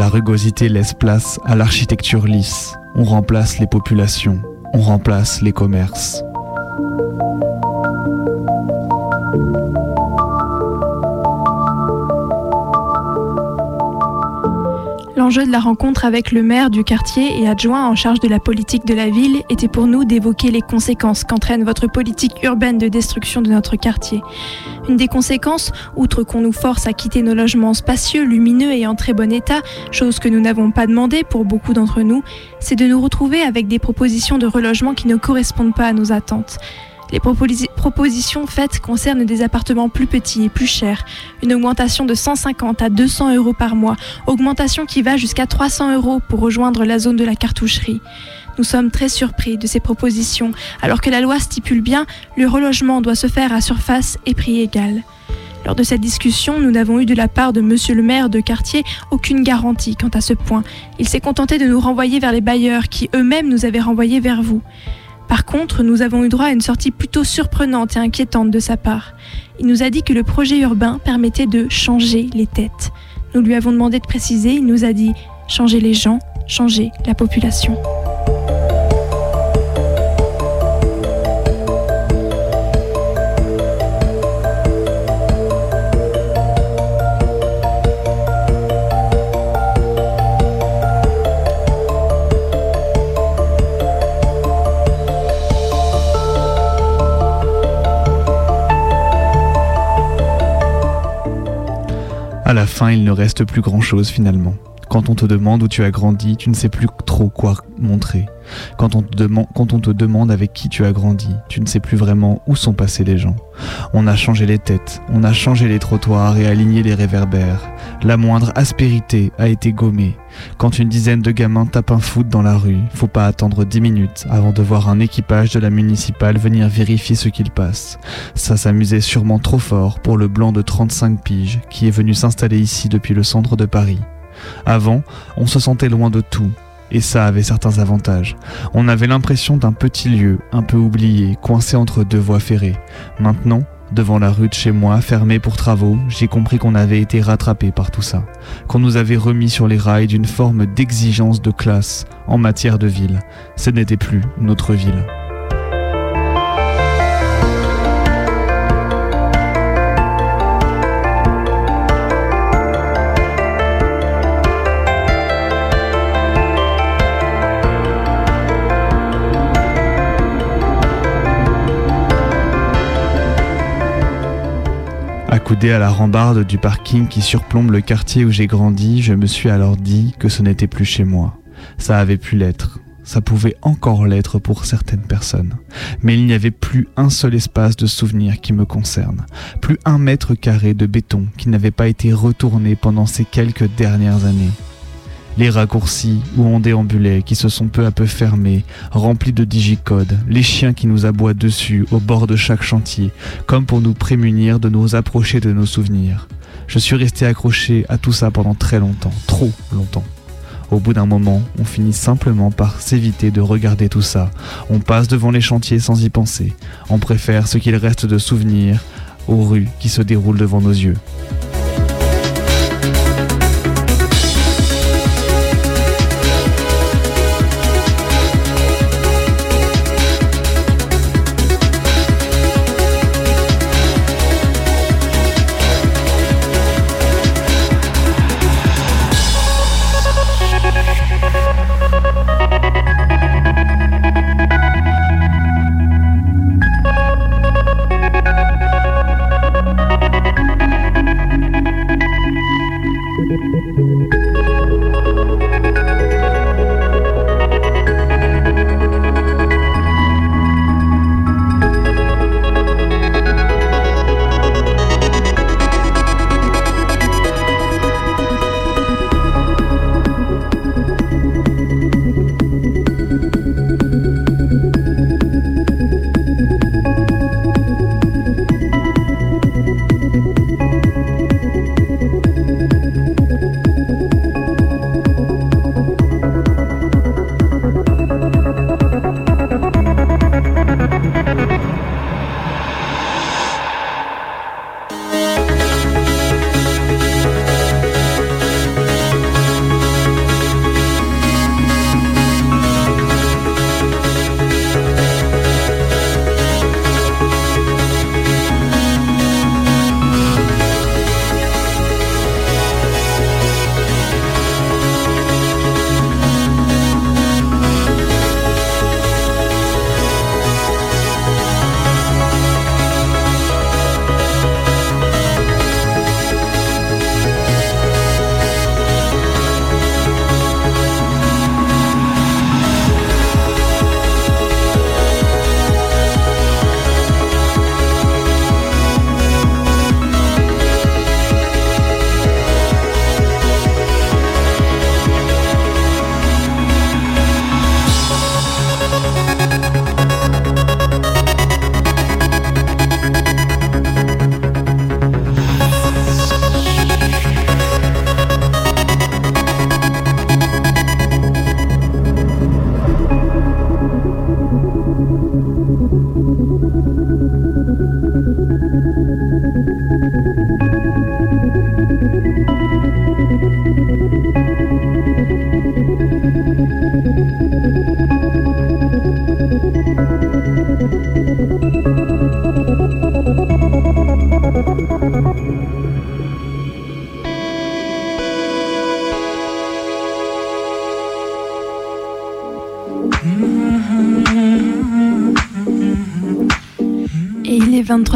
La rugosité laisse place à l'architecture lisse. On remplace les populations, on remplace les commerces. L'enjeu de la rencontre avec le maire du quartier et adjoint en charge de la politique de la ville était pour nous d'évoquer les conséquences qu'entraîne votre politique urbaine de destruction de notre quartier. Une des conséquences, outre qu'on nous force à quitter nos logements spacieux, lumineux et en très bon état, chose que nous n'avons pas demandé pour beaucoup d'entre nous, c'est de nous retrouver avec des propositions de relogement qui ne correspondent pas à nos attentes. Les propositions faites concernent des appartements plus petits et plus chers, une augmentation de 150 à 200 euros par mois, augmentation qui va jusqu'à 300 euros pour rejoindre la zone de la cartoucherie. Nous sommes très surpris de ces propositions, alors que la loi stipule bien le relogement doit se faire à surface et prix égal. Lors de cette discussion, nous n'avons eu de la part de monsieur le maire de quartier aucune garantie quant à ce point. Il s'est contenté de nous renvoyer vers les bailleurs qui eux-mêmes nous avaient renvoyés vers vous. Par contre, nous avons eu droit à une sortie plutôt surprenante et inquiétante de sa part. Il nous a dit que le projet urbain permettait de changer les têtes. Nous lui avons demandé de préciser, il nous a dit changer les gens, changer la population. À la fin, il ne reste plus grand-chose finalement. Quand on te demande où tu as grandi, tu ne sais plus trop quoi montrer. Quand on, te demande avec qui tu as grandi, tu ne sais plus vraiment où sont passés les gens. On a changé les têtes, on a changé les trottoirs et aligné les réverbères. La moindre aspérité a été gommée. Quand une dizaine de gamins tapent un foot dans la rue, faut pas attendre dix minutes avant de voir un équipage de la municipale venir vérifier ce qu'il passe. Ça s'amusait sûrement trop fort pour le blanc de 35 piges qui est venu s'installer ici depuis le centre de Paris. Avant, on se sentait loin de tout, et ça avait certains avantages. On avait l'impression d'un petit lieu, un peu oublié, coincé entre deux voies ferrées. Maintenant, devant la rue de chez moi, fermée pour travaux, j'ai compris qu'on avait été rattrapé par tout ça, qu'on nous avait remis sur les rails d'une forme d'exigence de classe en matière de ville. Ce n'était plus notre ville. Accoudé à la rambarde du parking qui surplombe le quartier où j'ai grandi, je me suis alors dit que ce n'était plus chez moi. Ça avait pu l'être. Ça pouvait encore l'être pour certaines personnes. Mais il n'y avait plus un seul espace de souvenir qui me concerne. Plus un mètre carré de béton qui n'avait pas été retourné pendant ces quelques dernières années les raccourcis où on déambulait qui se sont peu à peu fermés, remplis de digicodes, les chiens qui nous aboient dessus au bord de chaque chantier, comme pour nous prémunir de nous approcher de nos souvenirs. Je suis resté accroché à tout ça pendant très longtemps, trop longtemps. Au bout d'un moment, on finit simplement par s'éviter de regarder tout ça. On passe devant les chantiers sans y penser. On préfère ce qu'il reste de souvenirs aux rues qui se déroulent devant nos yeux.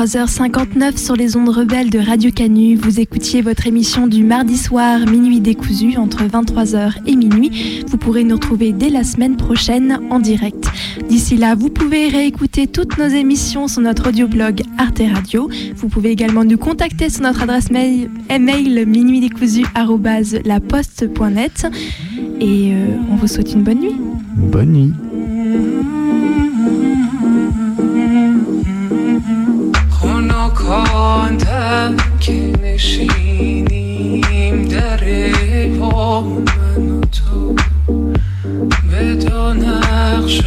23h59 sur les ondes rebelles de Radio Canu. Vous écoutiez votre émission du mardi soir, minuit décousu, entre 23h et minuit. Vous pourrez nous retrouver dès la semaine prochaine en direct. D'ici là, vous pouvez réécouter toutes nos émissions sur notre audioblog Arte Radio. Vous pouvez également nous contacter sur notre adresse mail, mail minuitdécousu.laposte.net. Et euh, on vous souhaite une bonne nuit. Bonne nuit. که نشینیم در با من و تو. به دو نقش